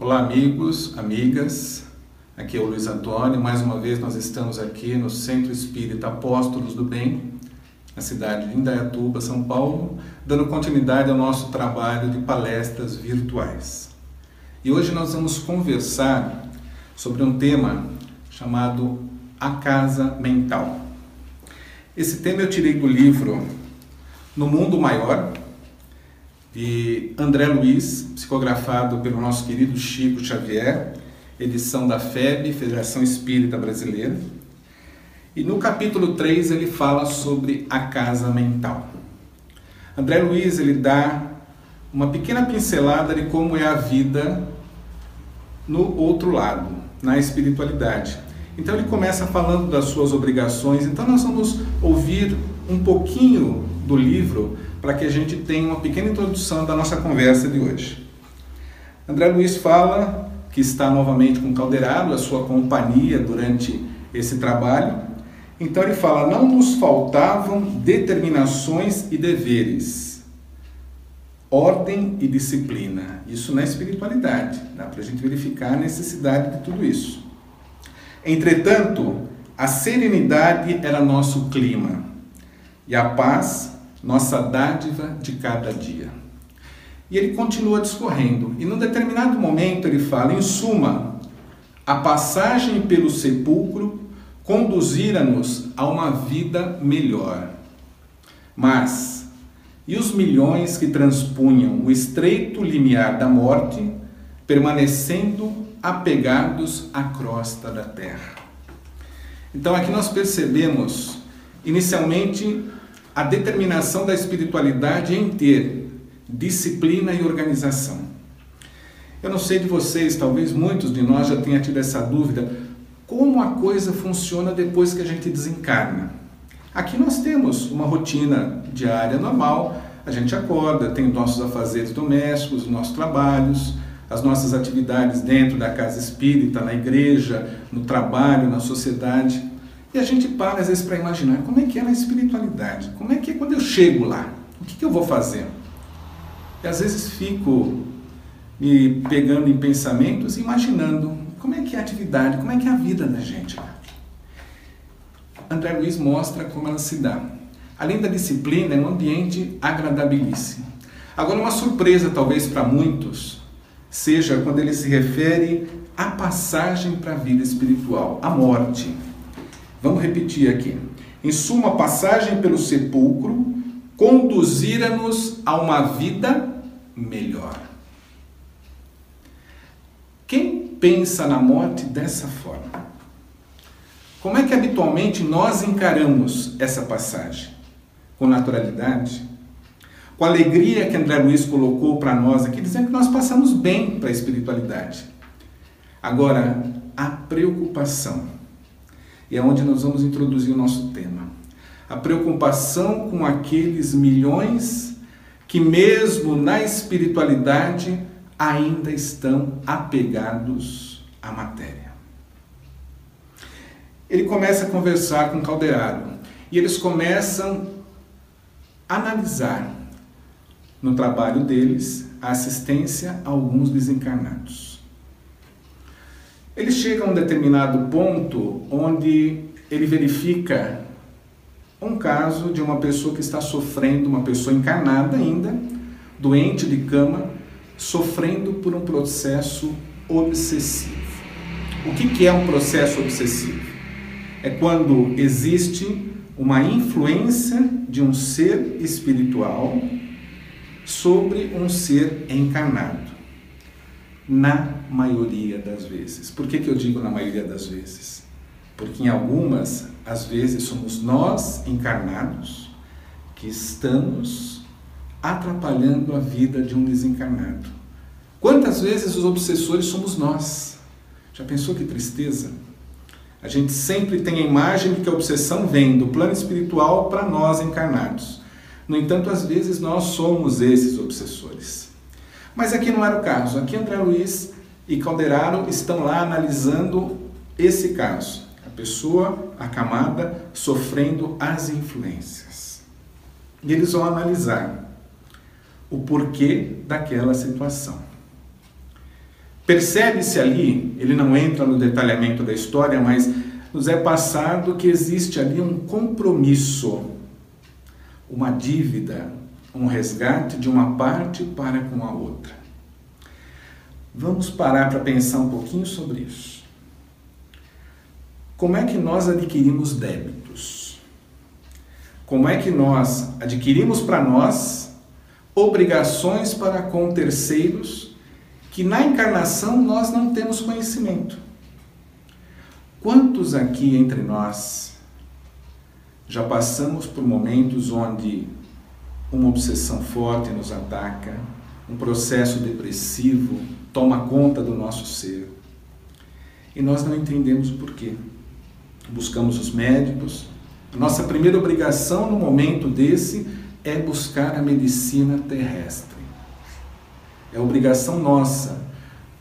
Olá, amigos, amigas. Aqui é o Luiz Antônio. Mais uma vez nós estamos aqui no Centro Espírita Apóstolos do Bem, na cidade de Indaiatuba, São Paulo, dando continuidade ao nosso trabalho de palestras virtuais. E hoje nós vamos conversar sobre um tema chamado A Casa Mental. Esse tema eu tirei do livro No Mundo Maior, de André Luiz, psicografado pelo nosso querido Chico Xavier, edição da FEB, Federação Espírita Brasileira. E no capítulo 3 ele fala sobre a casa mental. André Luiz ele dá uma pequena pincelada de como é a vida no outro lado, na espiritualidade. Então ele começa falando das suas obrigações. Então nós vamos ouvir um pouquinho do livro para que a gente tenha uma pequena introdução da nossa conversa de hoje. André Luiz fala que está novamente com Calderaro, a sua companhia durante esse trabalho. Então ele fala: não nos faltavam determinações e deveres, ordem e disciplina. Isso na espiritualidade, dá para a gente verificar a necessidade de tudo isso. Entretanto, a serenidade era nosso clima e a paz nossa dádiva de cada dia. E ele continua discorrendo, e num determinado momento ele fala: em suma, a passagem pelo sepulcro conduzira-nos a uma vida melhor. Mas, e os milhões que transpunham o estreito limiar da morte, permanecendo apegados à crosta da terra? Então aqui nós percebemos, inicialmente, a determinação da espiritualidade em ter disciplina e organização. Eu não sei de vocês, talvez muitos de nós já tenham tido essa dúvida, como a coisa funciona depois que a gente desencarna. Aqui nós temos uma rotina diária normal, a gente acorda, tem nossos afazeres domésticos, nossos trabalhos, as nossas atividades dentro da casa espírita, na igreja, no trabalho, na sociedade. E a gente para às vezes para imaginar como é que é na espiritualidade, como é que é quando eu chego lá, o que, que eu vou fazer? E às vezes fico me pegando em pensamentos, imaginando como é que é a atividade, como é que é a vida da gente. André Luiz mostra como ela se dá. Além da disciplina, é um ambiente agradabilíssimo. Agora, uma surpresa talvez para muitos seja quando ele se refere à passagem para a vida espiritual, a morte. Vamos repetir aqui. Em suma, passagem pelo sepulcro conduzira-nos a uma vida melhor. Quem pensa na morte dessa forma? Como é que habitualmente nós encaramos essa passagem? Com naturalidade? Com a alegria que André Luiz colocou para nós aqui, dizendo que nós passamos bem para a espiritualidade. Agora, a preocupação e é onde nós vamos introduzir o nosso tema. A preocupação com aqueles milhões que, mesmo na espiritualidade, ainda estão apegados à matéria. Ele começa a conversar com Calderaro e eles começam a analisar no trabalho deles a assistência a alguns desencarnados. Ele chega a um determinado ponto onde ele verifica um caso de uma pessoa que está sofrendo, uma pessoa encarnada ainda, doente de cama, sofrendo por um processo obsessivo. O que, é um processo obsessivo? É quando existe uma influência de um ser espiritual sobre um ser encarnado na maioria das vezes. Por que, que eu digo na maioria das vezes? Porque em algumas, às vezes, somos nós encarnados que estamos atrapalhando a vida de um desencarnado. Quantas vezes os obsessores somos nós? Já pensou que tristeza? A gente sempre tem a imagem de que a obsessão vem do plano espiritual para nós encarnados. No entanto, às vezes nós somos esses obsessores. Mas aqui não era o caso. Aqui André Luiz e Calderaro estão lá analisando esse caso. A pessoa acamada sofrendo as influências. E eles vão analisar o porquê daquela situação. Percebe-se ali, ele não entra no detalhamento da história, mas nos é passado que existe ali um compromisso, uma dívida, um resgate de uma parte para com a outra. Vamos parar para pensar um pouquinho sobre isso. Como é que nós adquirimos débitos? Como é que nós adquirimos para nós obrigações para com terceiros que na encarnação nós não temos conhecimento? Quantos aqui entre nós já passamos por momentos onde uma obsessão forte nos ataca, um processo depressivo toma conta do nosso ser e nós não entendemos o porquê? Buscamos os médicos. Nossa primeira obrigação no momento desse é buscar a medicina terrestre. É obrigação nossa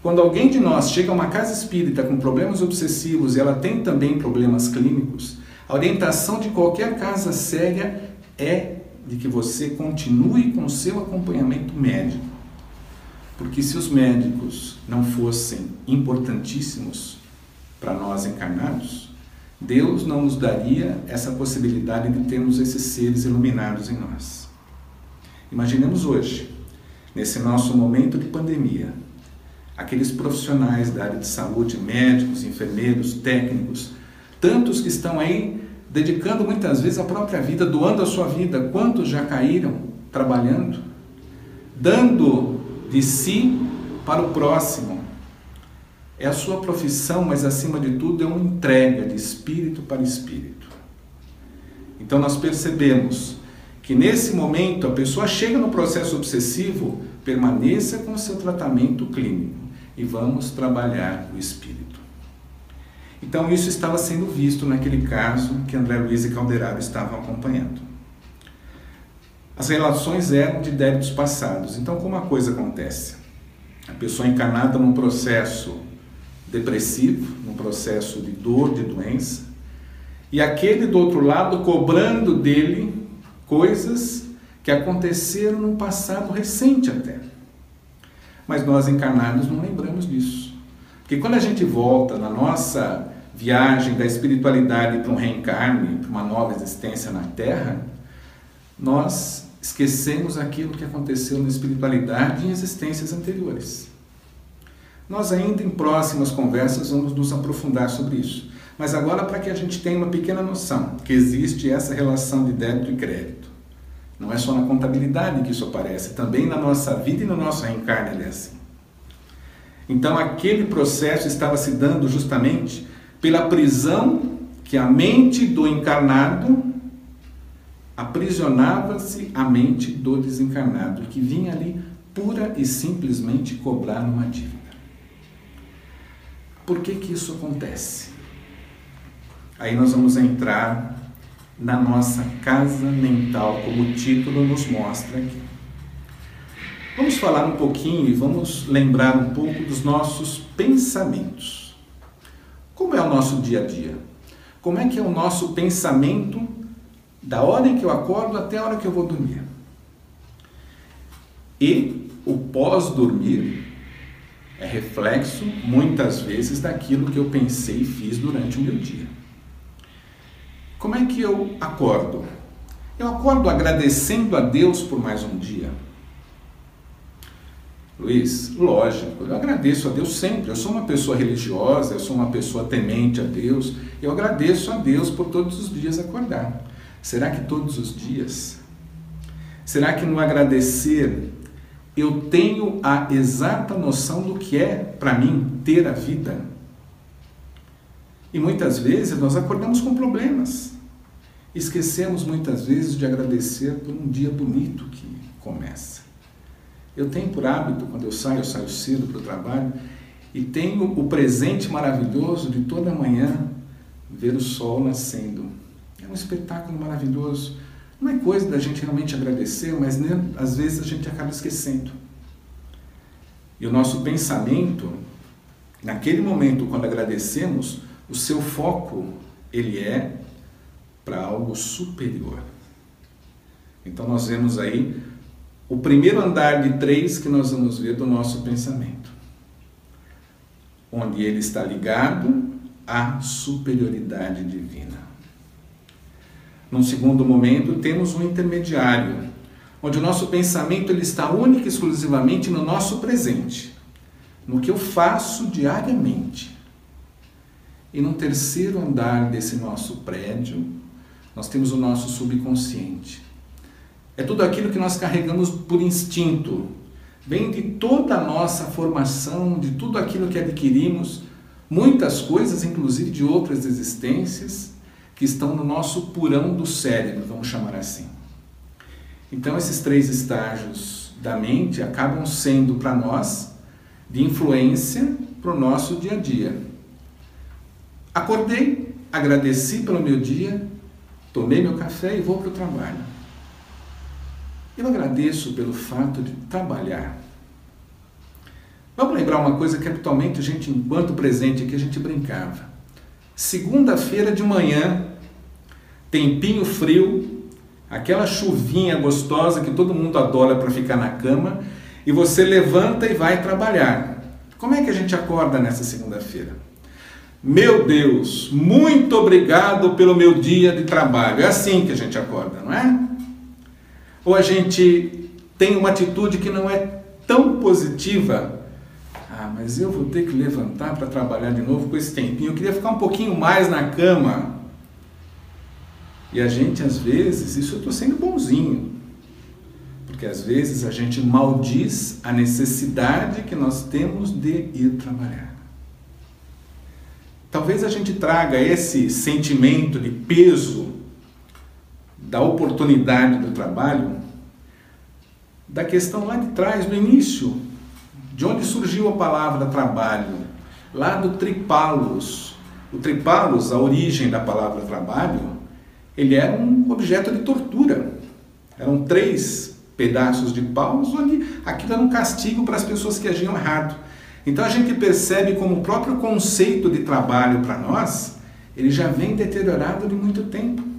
quando alguém de nós chega a uma casa espírita com problemas obsessivos e ela tem também problemas clínicos, a orientação de qualquer casa séria é de que você continue com seu acompanhamento médico. Porque se os médicos não fossem importantíssimos para nós encarnados, Deus não nos daria essa possibilidade de termos esses seres iluminados em nós. Imaginemos hoje, nesse nosso momento de pandemia, aqueles profissionais da área de saúde, médicos, enfermeiros, técnicos, tantos que estão aí dedicando muitas vezes a própria vida, doando a sua vida, quantos já caíram trabalhando, dando de si para o próximo. É a sua profissão, mas acima de tudo é uma entrega de espírito para espírito. Então nós percebemos que nesse momento a pessoa chega no processo obsessivo, permaneça com o seu tratamento clínico e vamos trabalhar o espírito. Então isso estava sendo visto naquele caso que André Luiz e Calderaro estavam acompanhando. As relações eram de débitos passados. Então como a coisa acontece? A pessoa encarnada num processo depressivo, num processo de dor, de doença, e aquele do outro lado cobrando dele coisas que aconteceram no passado recente até. Mas nós encarnados não lembramos disso. Porque quando a gente volta na nossa viagem da espiritualidade para um reencarne, para uma nova existência na Terra, nós esquecemos aquilo que aconteceu na espiritualidade em existências anteriores. Nós ainda em próximas conversas vamos nos aprofundar sobre isso. Mas agora para que a gente tenha uma pequena noção que existe essa relação de débito e crédito. Não é só na contabilidade que isso aparece, também na nossa vida e no nosso reencarne é assim. Então aquele processo estava se dando justamente pela prisão que a mente do encarnado aprisionava-se a mente do desencarnado, que vinha ali pura e simplesmente cobrar uma dívida. Por que que isso acontece? Aí nós vamos entrar na nossa casa mental, como o título nos mostra aqui. Vamos falar um pouquinho e vamos lembrar um pouco dos nossos pensamentos. Como é o nosso dia a dia? Como é que é o nosso pensamento da hora em que eu acordo até a hora que eu vou dormir? E o pós-dormir é reflexo, muitas vezes, daquilo que eu pensei e fiz durante o meu dia. Como é que eu acordo? Eu acordo agradecendo a Deus por mais um dia. Luiz, lógico, eu agradeço a Deus sempre. Eu sou uma pessoa religiosa, eu sou uma pessoa temente a Deus. Eu agradeço a Deus por todos os dias acordar. Será que todos os dias? Será que no agradecer eu tenho a exata noção do que é para mim ter a vida? E muitas vezes nós acordamos com problemas. Esquecemos muitas vezes de agradecer por um dia bonito que começa. Eu tenho por hábito, quando eu saio, eu saio cedo para o trabalho, e tenho o presente maravilhoso de toda manhã ver o sol nascendo. É um espetáculo maravilhoso. Não é coisa da gente realmente agradecer, mas né, às vezes a gente acaba esquecendo. E o nosso pensamento, naquele momento, quando agradecemos, o seu foco, ele é para algo superior. Então nós vemos aí o primeiro andar de três que nós vamos ver do nosso pensamento. onde ele está ligado à superioridade divina. Num segundo momento, temos um intermediário, onde o nosso pensamento ele está único e exclusivamente no nosso presente, no que eu faço diariamente. E no terceiro andar desse nosso prédio, nós temos o nosso subconsciente. É tudo aquilo que nós carregamos por instinto, vem de toda a nossa formação, de tudo aquilo que adquirimos, muitas coisas, inclusive de outras existências, que estão no nosso purão do cérebro, vamos chamar assim. Então, esses três estágios da mente acabam sendo para nós de influência para o nosso dia a dia. Acordei, agradeci pelo meu dia, tomei meu café e vou para o trabalho. Eu agradeço pelo fato de trabalhar. Vamos lembrar uma coisa que habitualmente a gente, enquanto presente aqui, a gente brincava. Segunda-feira de manhã, tempinho frio, aquela chuvinha gostosa que todo mundo adora para ficar na cama, e você levanta e vai trabalhar. Como é que a gente acorda nessa segunda-feira? Meu Deus, muito obrigado pelo meu dia de trabalho. É assim que a gente acorda, não é? Ou a gente tem uma atitude que não é tão positiva. Ah, mas eu vou ter que levantar para trabalhar de novo com esse tempinho. Eu queria ficar um pouquinho mais na cama. E a gente, às vezes, isso eu estou sendo bonzinho, porque às vezes a gente maldiz a necessidade que nós temos de ir trabalhar. Talvez a gente traga esse sentimento de peso da oportunidade do trabalho, da questão lá de trás, do início, de onde surgiu a palavra trabalho, lá do tripalos. O tripalos, a origem da palavra trabalho, ele era um objeto de tortura. Eram três pedaços de paus onde aquilo era um castigo para as pessoas que agiam errado. Então a gente percebe como o próprio conceito de trabalho para nós, ele já vem deteriorado de muito tempo.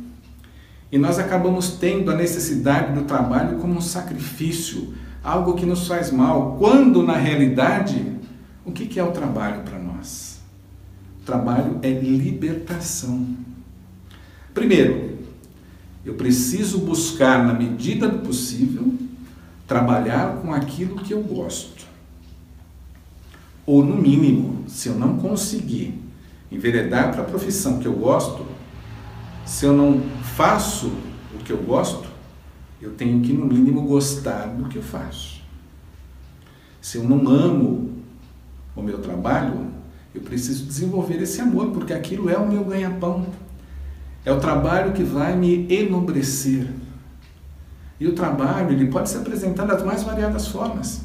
E nós acabamos tendo a necessidade do trabalho como um sacrifício, algo que nos faz mal, quando na realidade, o que é o trabalho para nós? O trabalho é libertação. Primeiro, eu preciso buscar, na medida do possível, trabalhar com aquilo que eu gosto. Ou, no mínimo, se eu não conseguir enveredar para a profissão que eu gosto, se eu não faço o que eu gosto, eu tenho que, no mínimo, gostar do que eu faço. Se eu não amo o meu trabalho, eu preciso desenvolver esse amor, porque aquilo é o meu ganha-pão. É o trabalho que vai me enobrecer. E o trabalho ele pode se apresentar das mais variadas formas.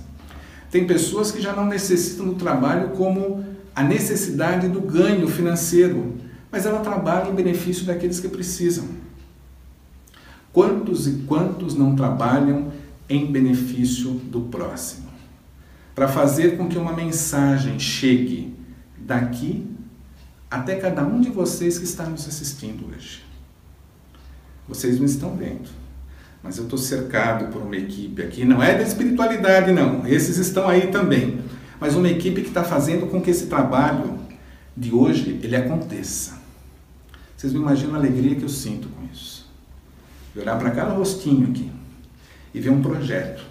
Tem pessoas que já não necessitam do trabalho como a necessidade do ganho financeiro, mas ela trabalha em benefício daqueles que precisam. Quantos e quantos não trabalham em benefício do próximo? Para fazer com que uma mensagem chegue daqui até cada um de vocês que está nos assistindo hoje. Vocês não estão vendo, mas eu estou cercado por uma equipe aqui, não é da espiritualidade, não, esses estão aí também, mas uma equipe que está fazendo com que esse trabalho de hoje ele aconteça. Vocês não imaginam a alegria que eu sinto com isso. De olhar para cada rostinho aqui e ver um projeto.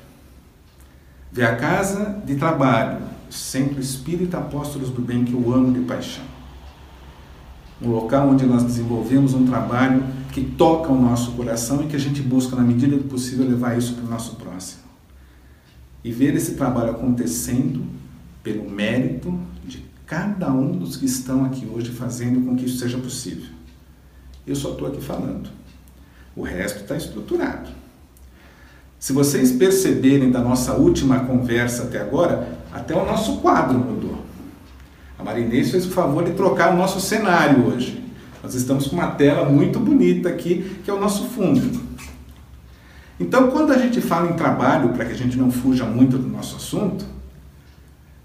Ver a casa de trabalho, Centro Espírita Apóstolos do Bem, que eu amo de paixão. Um local onde nós desenvolvemos um trabalho que toca o nosso coração e que a gente busca, na medida do possível, levar isso para o nosso próximo. E ver esse trabalho acontecendo pelo mérito de cada um dos que estão aqui hoje fazendo com que isso seja possível. Eu só estou aqui falando. O resto está estruturado. Se vocês perceberem da nossa última conversa até agora, até o nosso quadro mudou. A Marinês fez o favor de trocar o nosso cenário hoje. Nós estamos com uma tela muito bonita aqui, que é o nosso fundo. Então, quando a gente fala em trabalho, para que a gente não fuja muito do nosso assunto,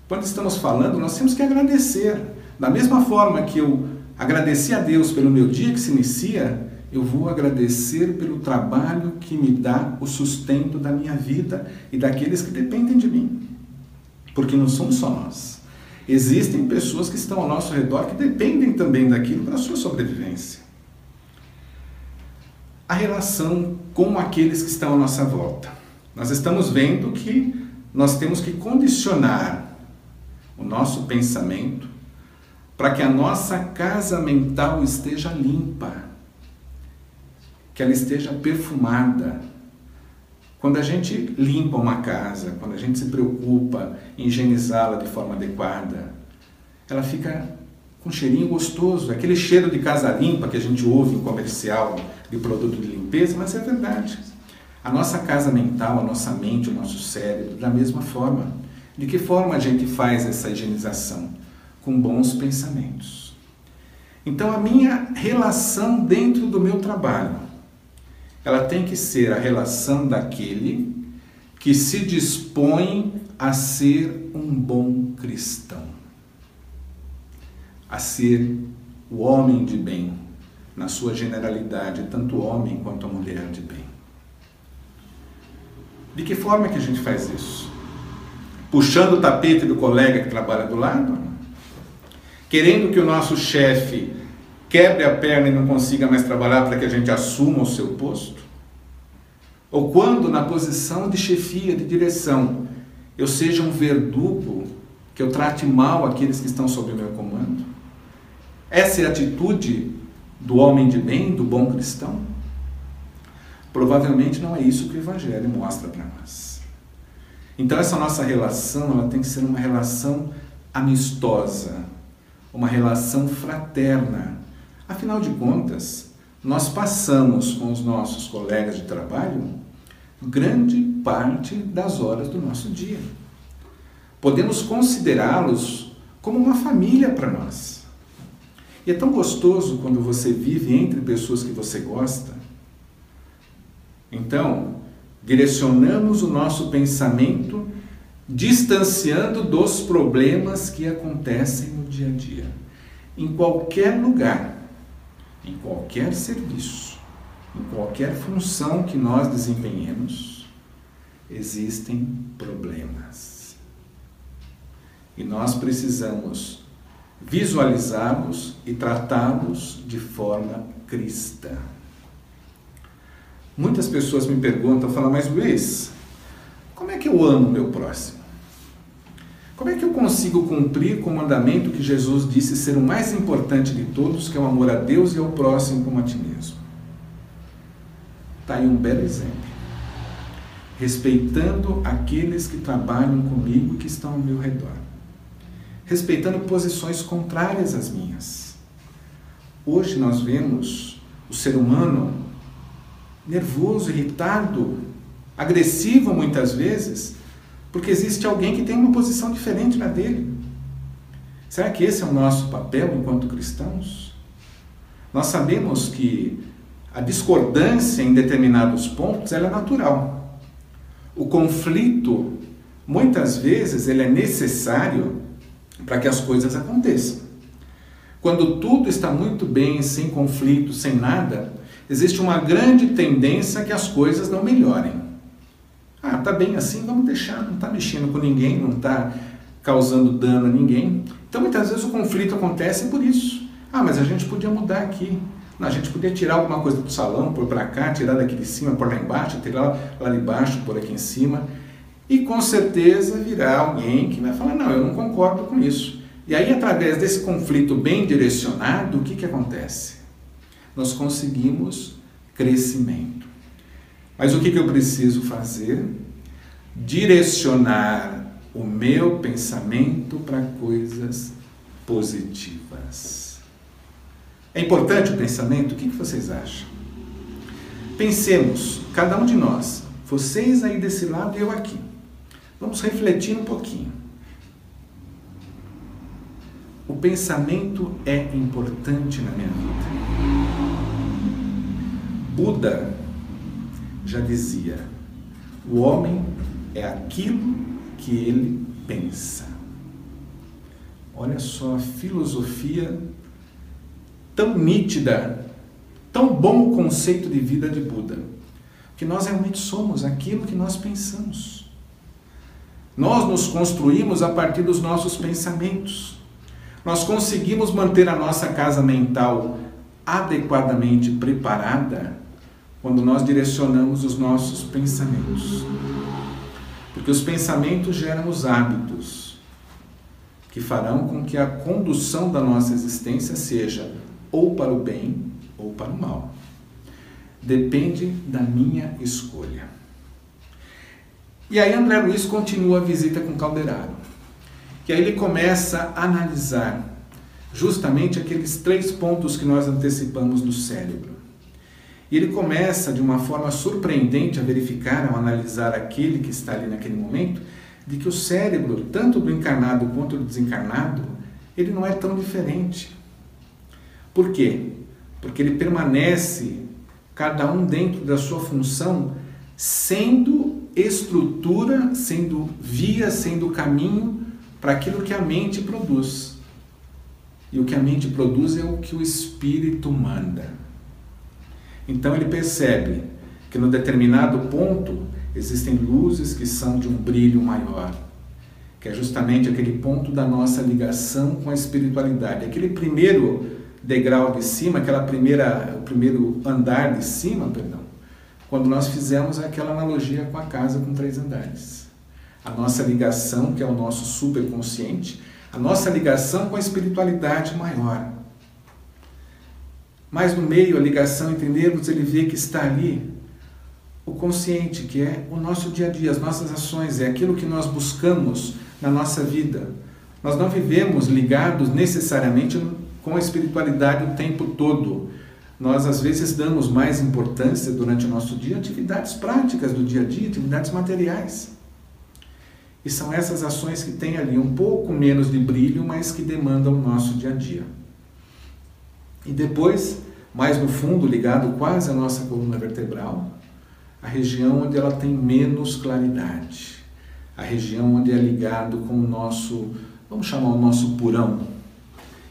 quando estamos falando, nós temos que agradecer. Da mesma forma que eu agradeci a Deus pelo meu dia que se inicia, eu vou agradecer pelo trabalho que me dá o sustento da minha vida e daqueles que dependem de mim. Porque não somos só nós. Existem pessoas que estão ao nosso redor que dependem também daquilo para a sua sobrevivência. A relação com aqueles que estão à nossa volta. Nós estamos vendo que nós temos que condicionar o nosso pensamento para que a nossa casa mental esteja limpa, que ela esteja perfumada. Quando a gente limpa uma casa, quando a gente se preocupa em higienizá-la de forma adequada, ela fica com um cheirinho gostoso, aquele cheiro de casa limpa que a gente ouve em comercial de produto de limpeza, mas é verdade. A nossa casa mental, a nossa mente, o nosso cérebro, da mesma forma. De que forma a gente faz essa higienização? Com bons pensamentos. Então a minha relação dentro do meu trabalho, ela tem que ser a relação daquele que se dispõe a ser um bom cristão, a ser o homem de bem, na sua generalidade, tanto o homem quanto a mulher de bem. De que forma que a gente faz isso? Puxando o tapete do colega que trabalha do lado? Querendo que o nosso chefe quebre a perna e não consiga mais trabalhar para que a gente assuma o seu posto? Ou quando, na posição de chefia, de direção, eu seja um verdugo, que eu trate mal aqueles que estão sob o meu comando? Essa é a atitude do homem de bem, do bom cristão? Provavelmente não é isso que o Evangelho mostra para nós. Então, essa nossa relação ela tem que ser uma relação amistosa, uma relação fraterna. Afinal de contas, nós passamos com os nossos colegas de trabalho grande parte das horas do nosso dia. Podemos considerá-los como uma família para nós. E é tão gostoso quando você vive entre pessoas que você gosta. Então, direcionamos o nosso pensamento distanciando dos problemas que acontecem dia a dia. Em qualquer lugar, em qualquer serviço, em qualquer função que nós desempenhemos, existem problemas. E nós precisamos visualizá-los e tratá-los de forma cristã. Muitas pessoas me perguntam, falam, mas Luiz, como é que eu amo meu próximo? Como é que eu consigo cumprir com o mandamento que Jesus disse ser o mais importante de todos, que é o amor a Deus e ao próximo como a ti mesmo? Está aí um belo exemplo. Respeitando aqueles que trabalham comigo e que estão ao meu redor. Respeitando posições contrárias às minhas. Hoje nós vemos o ser humano nervoso, irritado, agressivo muitas vezes, porque existe alguém que tem uma posição diferente da dele. Será que esse é o nosso papel enquanto cristãos? Nós sabemos que a discordância em determinados pontos é natural. O conflito, muitas vezes, ele é necessário para que as coisas aconteçam. Quando tudo está muito bem, sem conflito, sem nada, existe uma grande tendência que as coisas não melhorem. Ah, tá bem assim, vamos deixar, não está mexendo com ninguém, não está causando dano a ninguém. Então muitas vezes o conflito acontece por isso. Ah, mas a gente podia mudar aqui. a gente podia tirar alguma coisa do salão, pôr para cá, tirar daqui de cima, pôr lá embaixo, tirar lá de baixo, pôr aqui em cima. E com certeza virá alguém que vai falar, não, eu não concordo com isso. E aí, através desse conflito bem direcionado, o que, que acontece? Nós conseguimos crescimento. Mas o que, que eu preciso fazer? Direcionar o meu pensamento para coisas positivas. É importante o pensamento? O que, que vocês acham? Pensemos, cada um de nós, vocês aí desse lado e eu aqui. Vamos refletir um pouquinho. O pensamento é importante na minha vida. Buda já dizia: o homem é aquilo que ele pensa. Olha só a filosofia tão nítida, tão bom o conceito de vida de Buda, que nós realmente somos aquilo que nós pensamos. Nós nos construímos a partir dos nossos pensamentos. Nós conseguimos manter a nossa casa mental adequadamente preparada quando nós direcionamos os nossos pensamentos. Porque os pensamentos geram os hábitos que farão com que a condução da nossa existência seja ou para o bem ou para o mal. Depende da minha escolha. E aí André Luiz continua a visita com Calderaro. E aí ele começa a analisar justamente aqueles três pontos que nós antecipamos do cérebro. E ele começa de uma forma surpreendente a verificar, ao analisar aquele que está ali naquele momento, de que o cérebro, tanto do encarnado quanto do desencarnado, ele não é tão diferente. Por quê? Porque ele permanece, cada um dentro da sua função, sendo estrutura, sendo via, sendo caminho para aquilo que a mente produz. E o que a mente produz é o que o espírito manda. Então ele percebe que no determinado ponto existem luzes que são de um brilho maior, que é justamente aquele ponto da nossa ligação com a espiritualidade, aquele primeiro degrau de cima, aquela primeira, o primeiro andar de cima, perdão, quando nós fizemos aquela analogia com a casa com três andares. A nossa ligação, que é o nosso superconsciente, a nossa ligação com a espiritualidade maior. Mas no meio, a ligação entre ele vê que está ali o consciente, que é o nosso dia a dia, as nossas ações, é aquilo que nós buscamos na nossa vida. Nós não vivemos ligados necessariamente com a espiritualidade o tempo todo. Nós às vezes damos mais importância durante o nosso dia a atividades práticas do dia a dia, atividades materiais. E são essas ações que têm ali um pouco menos de brilho, mas que demandam o nosso dia a dia. E depois, mais no fundo, ligado quase à nossa coluna vertebral, a região onde ela tem menos claridade, a região onde é ligado com o nosso, vamos chamar o nosso purão,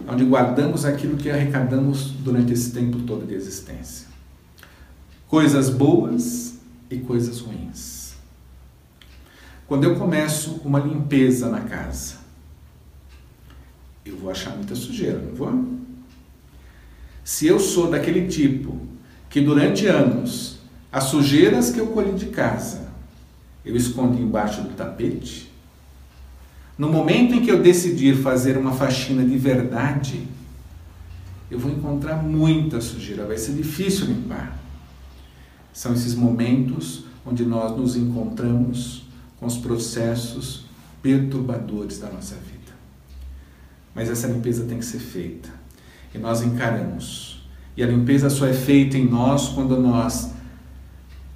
onde guardamos aquilo que arrecadamos durante esse tempo todo de existência. Coisas boas e coisas ruins. Quando eu começo uma limpeza na casa, eu vou achar muita sujeira, não vou? Se eu sou daquele tipo que durante anos as sujeiras que eu colhi de casa eu escondi embaixo do tapete, no momento em que eu decidir fazer uma faxina de verdade, eu vou encontrar muita sujeira, vai ser difícil limpar. São esses momentos onde nós nos encontramos com os processos perturbadores da nossa vida. Mas essa limpeza tem que ser feita e nós encaramos. E a limpeza só é feita em nós quando nós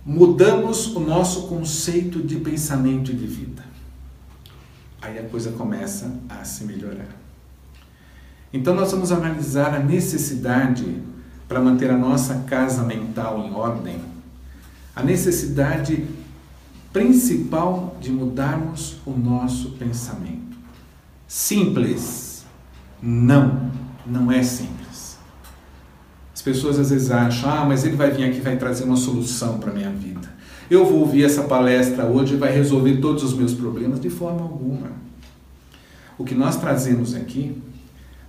mudamos o nosso conceito de pensamento e de vida. Aí a coisa começa a se melhorar. Então nós vamos analisar a necessidade para manter a nossa casa mental em ordem, a necessidade principal de mudarmos o nosso pensamento. Simples? Não não é simples. As pessoas às vezes acham, ah, mas ele vai vir aqui e vai trazer uma solução para a minha vida. Eu vou ouvir essa palestra hoje e vai resolver todos os meus problemas de forma alguma. O que nós trazemos aqui,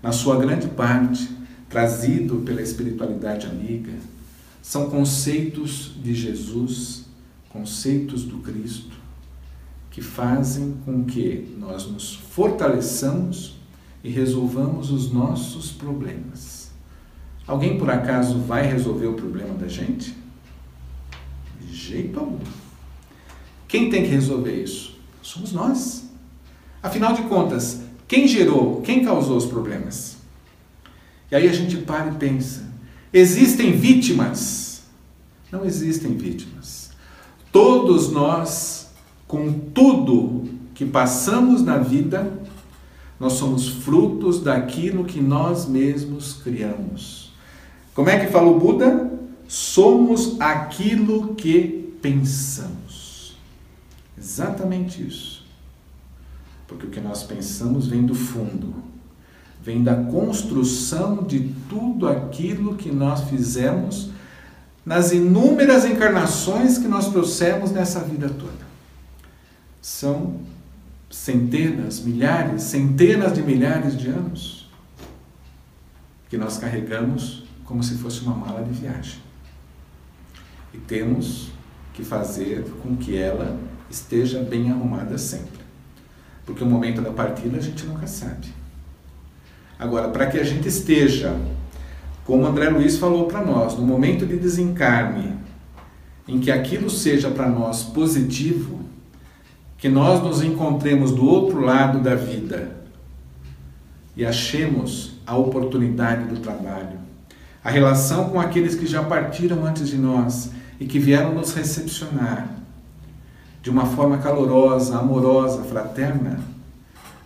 na sua grande parte, trazido pela espiritualidade amiga, são conceitos de Jesus, conceitos do Cristo, que fazem com que nós nos fortaleçamos e resolvamos os nossos problemas. Alguém por acaso vai resolver o problema da gente? De jeito algum. Quem tem que resolver isso? Somos nós. Afinal de contas, quem gerou, quem causou os problemas? E aí a gente para e pensa: existem vítimas? Não existem vítimas. Todos nós, com tudo que passamos na vida, nós somos frutos daquilo que nós mesmos criamos. Como é que fala o Buda? Somos aquilo que pensamos. Exatamente isso. Porque o que nós pensamos vem do fundo, vem da construção de tudo aquilo que nós fizemos nas inúmeras encarnações que nós trouxemos nessa vida toda. São centenas, milhares, centenas de milhares de anos que nós carregamos como se fosse uma mala de viagem. E temos que fazer com que ela esteja bem arrumada sempre. Porque o momento da partida a gente nunca sabe. Agora, para que a gente esteja, como André Luiz falou para nós, no momento de desencarne, em que aquilo seja para nós positivo, que nós nos encontremos do outro lado da vida e achemos a oportunidade do trabalho, a relação com aqueles que já partiram antes de nós e que vieram nos recepcionar de uma forma calorosa, amorosa, fraterna,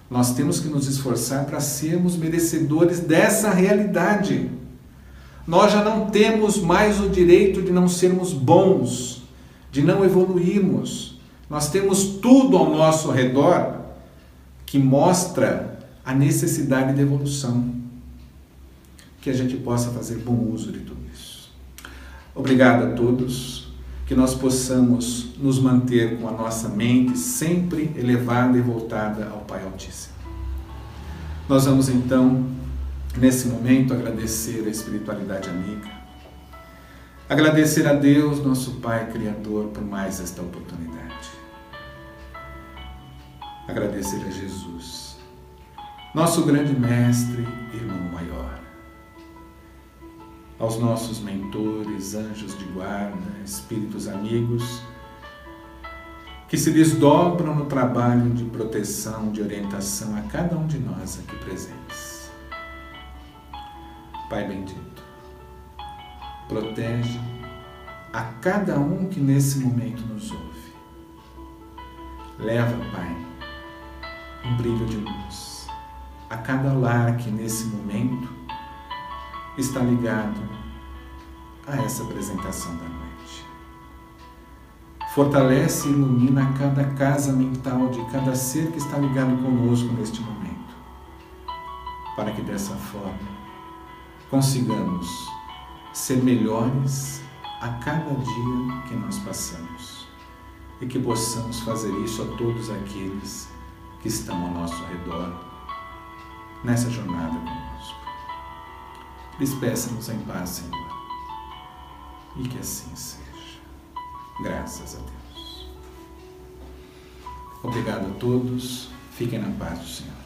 nós temos que nos esforçar para sermos merecedores dessa realidade. Nós já não temos mais o direito de não sermos bons, de não evoluirmos. Nós temos tudo ao nosso redor que mostra a necessidade de evolução. Que a gente possa fazer bom uso de tudo isso. Obrigado a todos. Que nós possamos nos manter com a nossa mente sempre elevada e voltada ao Pai Altíssimo. Nós vamos então, nesse momento, agradecer a espiritualidade amiga, agradecer a Deus, nosso Pai Criador, por mais esta oportunidade. Agradecer a Jesus, nosso grande Mestre, irmão maior aos nossos mentores, anjos de guarda, espíritos amigos, que se desdobram no trabalho de proteção, de orientação a cada um de nós aqui presentes. Pai bendito, protege a cada um que nesse momento nos ouve. Leva, Pai, um brilho de luz a cada lar que nesse momento está ligado a essa apresentação da noite. Fortalece e ilumina cada casa mental de cada ser que está ligado conosco neste momento, para que dessa forma consigamos ser melhores a cada dia que nós passamos e que possamos fazer isso a todos aqueles que estão ao nosso redor nessa jornada conosco. Despeça-nos em paz, Senhor. E que assim seja. Graças a Deus. Obrigado a todos. Fiquem na paz do Senhor.